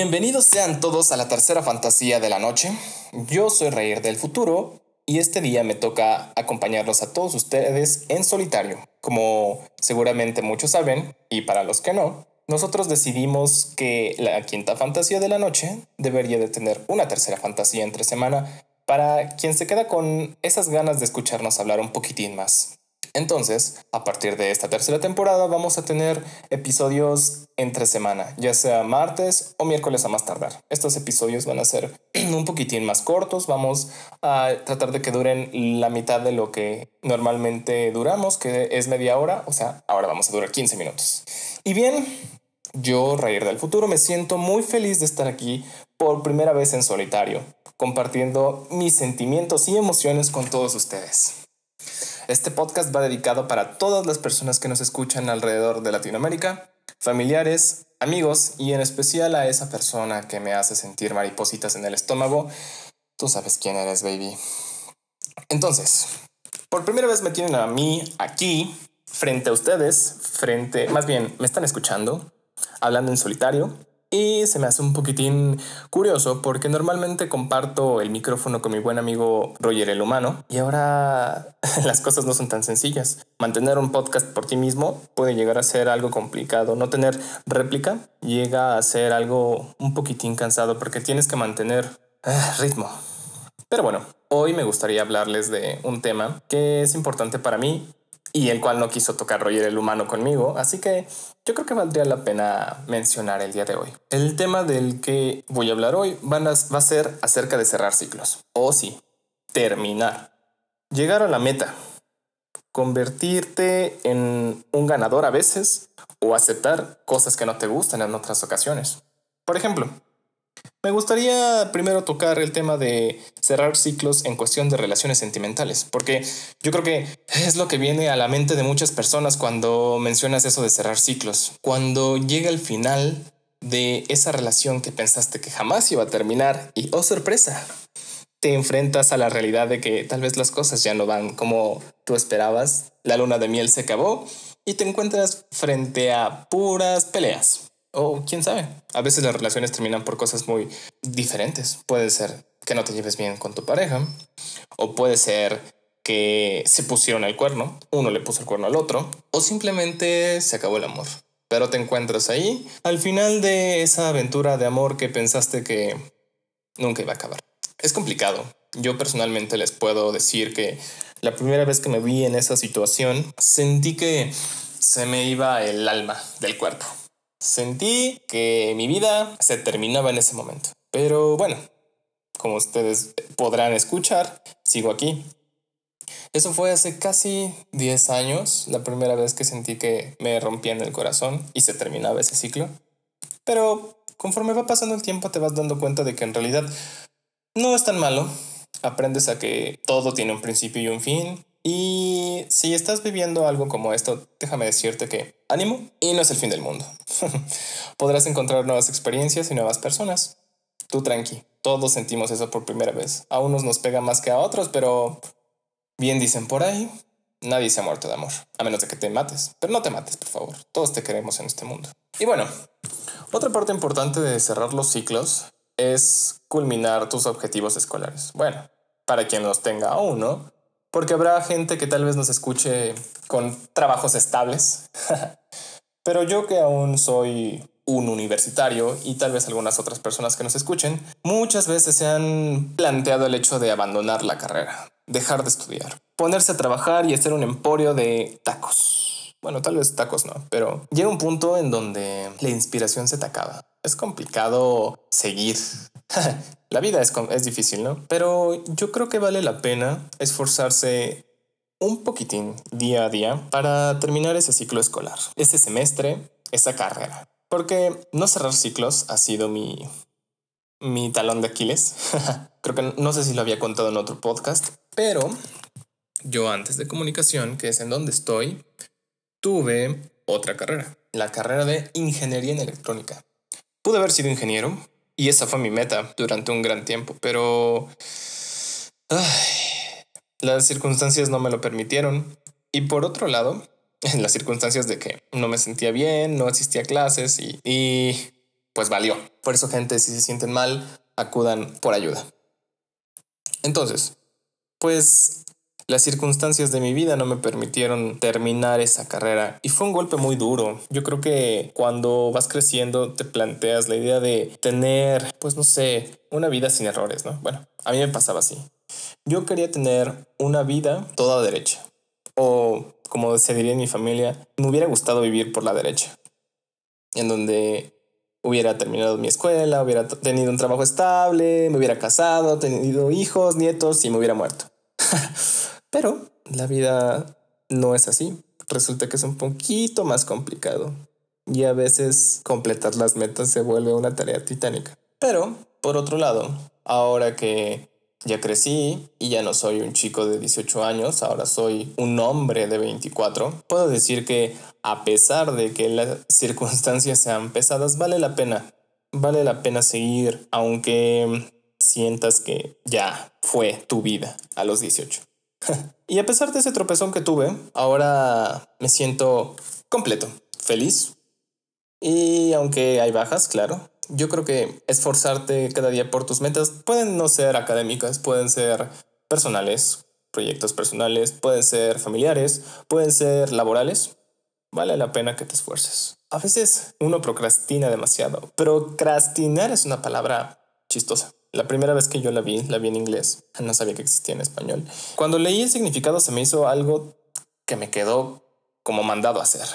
Bienvenidos sean todos a la tercera fantasía de la noche. Yo soy Reír del Futuro y este día me toca acompañarlos a todos ustedes en solitario. Como seguramente muchos saben, y para los que no, nosotros decidimos que la quinta fantasía de la noche debería de tener una tercera fantasía entre semana para quien se queda con esas ganas de escucharnos hablar un poquitín más. Entonces, a partir de esta tercera temporada vamos a tener episodios entre semana, ya sea martes o miércoles a más tardar. Estos episodios van a ser un poquitín más cortos, vamos a tratar de que duren la mitad de lo que normalmente duramos, que es media hora, o sea, ahora vamos a durar 15 minutos. Y bien, yo, Reír del Futuro, me siento muy feliz de estar aquí por primera vez en solitario, compartiendo mis sentimientos y emociones con todos ustedes. Este podcast va dedicado para todas las personas que nos escuchan alrededor de Latinoamérica, familiares, amigos y en especial a esa persona que me hace sentir maripositas en el estómago. Tú sabes quién eres, baby. Entonces, por primera vez me tienen a mí aquí, frente a ustedes, frente, más bien, me están escuchando, hablando en solitario, y se me hace un poquitín curioso porque normalmente comparto el micrófono con mi buen amigo Roger el Humano y ahora las cosas no son tan sencillas. Mantener un podcast por ti mismo puede llegar a ser algo complicado. No tener réplica llega a ser algo un poquitín cansado porque tienes que mantener eh, ritmo. Pero bueno, hoy me gustaría hablarles de un tema que es importante para mí y el cual no quiso tocar Roger el humano conmigo, así que yo creo que valdría la pena mencionar el día de hoy. El tema del que voy a hablar hoy va a ser acerca de cerrar ciclos, o sí, terminar, llegar a la meta, convertirte en un ganador a veces o aceptar cosas que no te gustan en otras ocasiones. Por ejemplo, me gustaría primero tocar el tema de cerrar ciclos en cuestión de relaciones sentimentales, porque yo creo que es lo que viene a la mente de muchas personas cuando mencionas eso de cerrar ciclos. Cuando llega el final de esa relación que pensaste que jamás iba a terminar y, oh sorpresa, te enfrentas a la realidad de que tal vez las cosas ya no van como tú esperabas, la luna de miel se acabó y te encuentras frente a puras peleas o quién sabe, a veces las relaciones terminan por cosas muy diferentes. Puede ser que no te lleves bien con tu pareja, o puede ser que se pusieron el cuerno, uno le puso el cuerno al otro, o simplemente se acabó el amor. Pero te encuentras ahí al final de esa aventura de amor que pensaste que nunca iba a acabar. Es complicado. Yo personalmente les puedo decir que la primera vez que me vi en esa situación sentí que se me iba el alma del cuerpo. Sentí que mi vida se terminaba en ese momento. Pero bueno, como ustedes podrán escuchar, sigo aquí. Eso fue hace casi 10 años, la primera vez que sentí que me rompían el corazón y se terminaba ese ciclo. Pero conforme va pasando el tiempo te vas dando cuenta de que en realidad no es tan malo. Aprendes a que todo tiene un principio y un fin y si estás viviendo algo como esto, déjame decirte que ánimo y no es el fin del mundo. Podrás encontrar nuevas experiencias y nuevas personas. Tú tranqui, todos sentimos eso por primera vez. A unos nos pega más que a otros, pero bien dicen por ahí, nadie se ha muerto de amor, a menos de que te mates. Pero no te mates, por favor. Todos te queremos en este mundo. Y bueno, otra parte importante de cerrar los ciclos es culminar tus objetivos escolares. Bueno, para quien los tenga aún, ¿no? Porque habrá gente que tal vez nos escuche con trabajos estables, pero yo que aún soy un universitario y tal vez algunas otras personas que nos escuchen, muchas veces se han planteado el hecho de abandonar la carrera, dejar de estudiar, ponerse a trabajar y hacer un emporio de tacos. Bueno, tal vez tacos no, pero llega un punto en donde la inspiración se te acaba. Es complicado seguir La vida es, es difícil, ¿no? Pero yo creo que vale la pena esforzarse un poquitín día a día para terminar ese ciclo escolar, este semestre, esa carrera. Porque no cerrar ciclos ha sido mi, mi talón de Aquiles. Creo que no sé si lo había contado en otro podcast, pero yo antes de comunicación, que es en donde estoy, tuve otra carrera, la carrera de ingeniería en electrónica. Pude haber sido ingeniero, y esa fue mi meta durante un gran tiempo, pero las circunstancias no me lo permitieron. Y por otro lado, en las circunstancias de que no me sentía bien, no asistía a clases y, y pues valió. Por eso, gente, si se sienten mal, acudan por ayuda. Entonces, pues las circunstancias de mi vida no me permitieron terminar esa carrera y fue un golpe muy duro. Yo creo que cuando vas creciendo te planteas la idea de tener, pues no sé, una vida sin errores, ¿no? Bueno, a mí me pasaba así. Yo quería tener una vida toda derecha. O, como se diría en mi familia, me hubiera gustado vivir por la derecha. En donde hubiera terminado mi escuela, hubiera tenido un trabajo estable, me hubiera casado, tenido hijos, nietos y me hubiera muerto. Pero la vida no es así. Resulta que es un poquito más complicado. Y a veces completar las metas se vuelve una tarea titánica. Pero, por otro lado, ahora que ya crecí y ya no soy un chico de 18 años, ahora soy un hombre de 24. Puedo decir que a pesar de que las circunstancias sean pesadas, vale la pena. Vale la pena seguir, aunque sientas que ya fue tu vida a los 18. Y a pesar de ese tropezón que tuve, ahora me siento completo, feliz. Y aunque hay bajas, claro, yo creo que esforzarte cada día por tus metas pueden no ser académicas, pueden ser personales, proyectos personales, pueden ser familiares, pueden ser laborales. Vale la pena que te esfuerces. A veces uno procrastina demasiado. Procrastinar es una palabra chistosa. La primera vez que yo la vi, la vi en inglés. No sabía que existía en español. Cuando leí el significado se me hizo algo que me quedó como mandado a hacer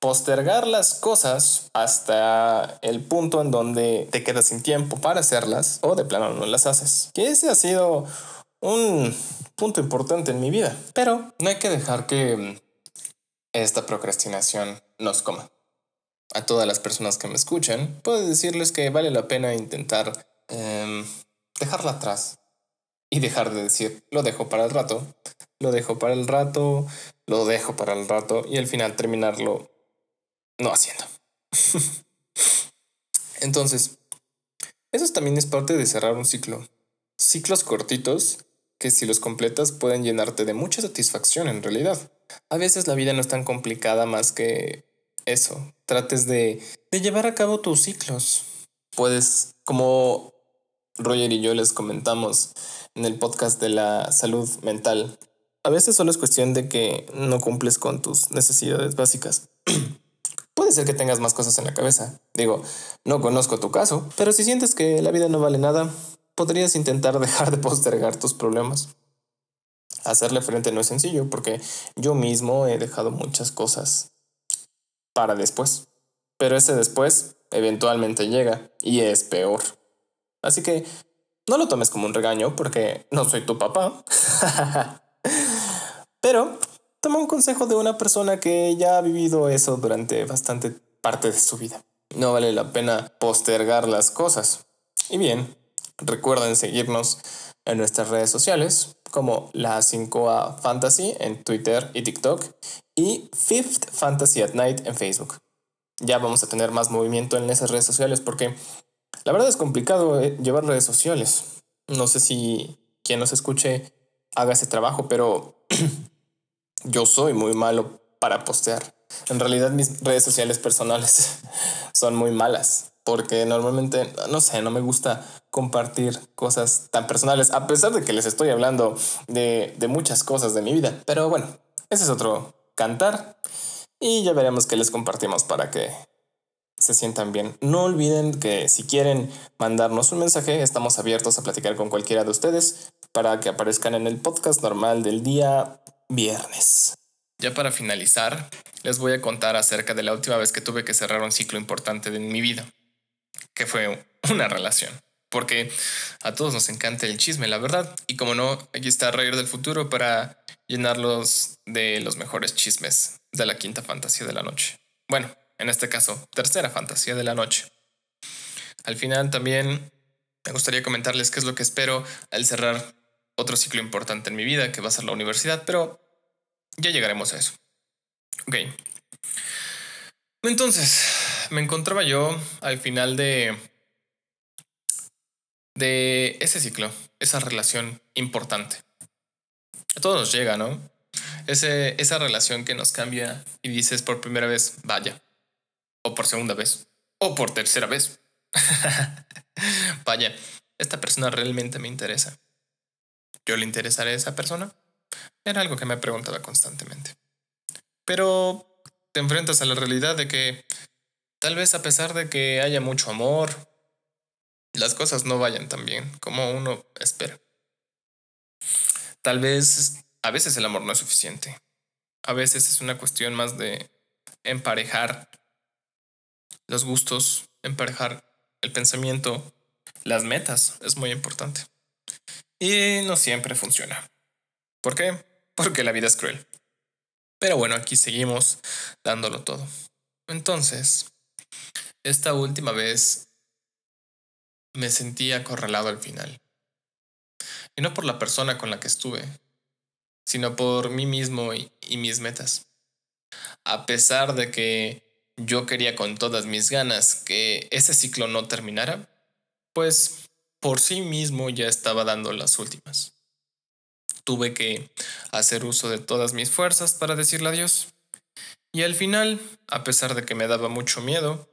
postergar las cosas hasta el punto en donde te quedas sin tiempo para hacerlas o de plano no las haces. Que ese ha sido un punto importante en mi vida. Pero no hay que dejar que esta procrastinación nos coma. A todas las personas que me escuchan, puedo decirles que vale la pena intentar em, dejarla atrás y dejar de decir, lo dejo para el rato, lo dejo para el rato, lo dejo para el rato y al final terminarlo no haciendo. Entonces, eso también es parte de cerrar un ciclo. Ciclos cortitos que si los completas pueden llenarte de mucha satisfacción en realidad. A veces la vida no es tan complicada más que eso. Trates de, de llevar a cabo tus ciclos. Puedes, como Roger y yo les comentamos en el podcast de la salud mental, a veces solo es cuestión de que no cumples con tus necesidades básicas. Puede ser que tengas más cosas en la cabeza. Digo, no conozco tu caso, pero si sientes que la vida no vale nada, podrías intentar dejar de postergar tus problemas. Hacerle frente no es sencillo porque yo mismo he dejado muchas cosas para después. Pero ese después eventualmente llega y es peor. Así que no lo tomes como un regaño porque no soy tu papá. Pero toma un consejo de una persona que ya ha vivido eso durante bastante parte de su vida. No vale la pena postergar las cosas. Y bien, recuerden seguirnos en nuestras redes sociales como la 5A Fantasy en Twitter y TikTok y Fifth Fantasy at Night en Facebook. Ya vamos a tener más movimiento en esas redes sociales porque la verdad es complicado eh, llevar redes sociales. No sé si quien nos escuche haga ese trabajo, pero yo soy muy malo para postear. En realidad mis redes sociales personales son muy malas porque normalmente, no sé, no me gusta compartir cosas tan personales, a pesar de que les estoy hablando de, de muchas cosas de mi vida. Pero bueno, ese es otro cantar y ya veremos qué les compartimos para que se sientan bien. No olviden que si quieren mandarnos un mensaje, estamos abiertos a platicar con cualquiera de ustedes para que aparezcan en el podcast normal del día viernes. Ya para finalizar, les voy a contar acerca de la última vez que tuve que cerrar un ciclo importante de mi vida, que fue una relación. Porque a todos nos encanta el chisme, la verdad. Y como no, aquí está Reír del Futuro para llenarlos de los mejores chismes de la quinta fantasía de la noche. Bueno, en este caso, tercera fantasía de la noche. Al final también me gustaría comentarles qué es lo que espero al cerrar otro ciclo importante en mi vida, que va a ser la universidad, pero ya llegaremos a eso. Ok. Entonces, me encontraba yo al final de, de ese ciclo, esa relación importante. A todos nos llega, ¿no? Ese, esa relación que nos cambia y dices por primera vez, vaya, o por segunda vez, o por tercera vez. Vaya, esta persona realmente me interesa. ¿Yo le interesaré a esa persona? Era algo que me preguntaba constantemente. Pero te enfrentas a la realidad de que tal vez a pesar de que haya mucho amor, las cosas no vayan tan bien como uno espera. Tal vez a veces el amor no es suficiente. A veces es una cuestión más de emparejar los gustos, emparejar el pensamiento, las metas, es muy importante. Y no siempre funciona. ¿Por qué? Porque la vida es cruel. Pero bueno, aquí seguimos dándolo todo. Entonces, esta última vez me sentí acorralado al final. Y no por la persona con la que estuve, sino por mí mismo y, mis metas. A pesar de que yo quería con todas mis ganas que ese ciclo no terminara, pues por sí mismo ya estaba dando las últimas. Tuve que hacer uso de todas mis fuerzas para decirle adiós. Y al final, a pesar de que me daba mucho miedo,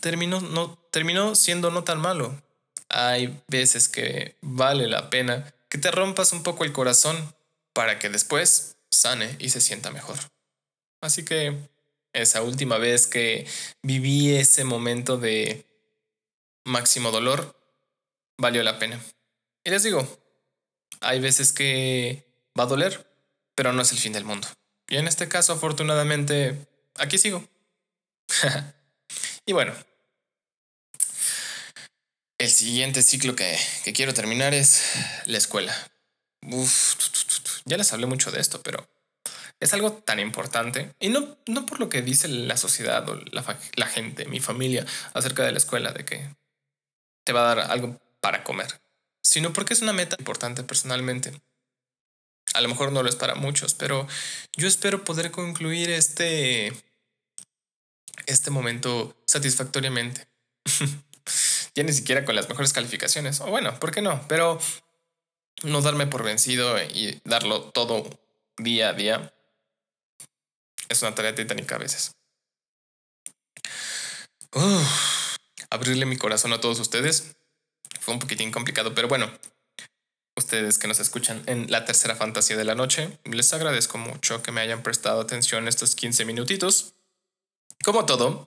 terminó, no, terminó siendo no tan malo. Hay veces que vale la pena que te rompas un poco el corazón para que después sane y se sienta mejor. Así que esa última vez que viví ese momento de máximo dolor, valió la pena. Y les digo, hay veces que va a doler, pero no es el fin del mundo. Y en este caso, afortunadamente, aquí sigo. y bueno, el siguiente ciclo que, quiero terminar es la escuela. ya les hablé mucho de esto, pero es algo tan importante. Y no, no por lo que dice la sociedad o la, la gente, mi familia, acerca de la escuela, de que te va a dar algo para comer, sino porque es una meta importante personalmente. A lo mejor no lo es para muchos, pero yo espero poder concluir este, este momento satisfactoriamente. ya ni siquiera con las mejores calificaciones. O bueno, ¿por qué no? Pero no darme por vencido y darlo todo día a día es una tarea titánica a veces. abrirle mi corazón a todos ustedes fue un poquitín complicado, pero bueno, ustedes que nos escuchan en la tercera fantasía de la noche, les agradezco mucho que me hayan prestado atención estos 15 minutitos. Como todo,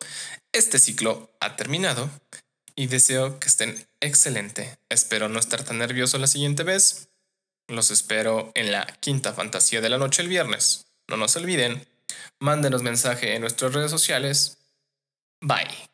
este ciclo ha terminado y deseo que estén excelente. Espero no estar tan nervioso la siguiente vez. Los espero en la quinta fantasía de la noche el viernes. No nos olviden, mándenos mensaje en nuestras redes sociales. Bye.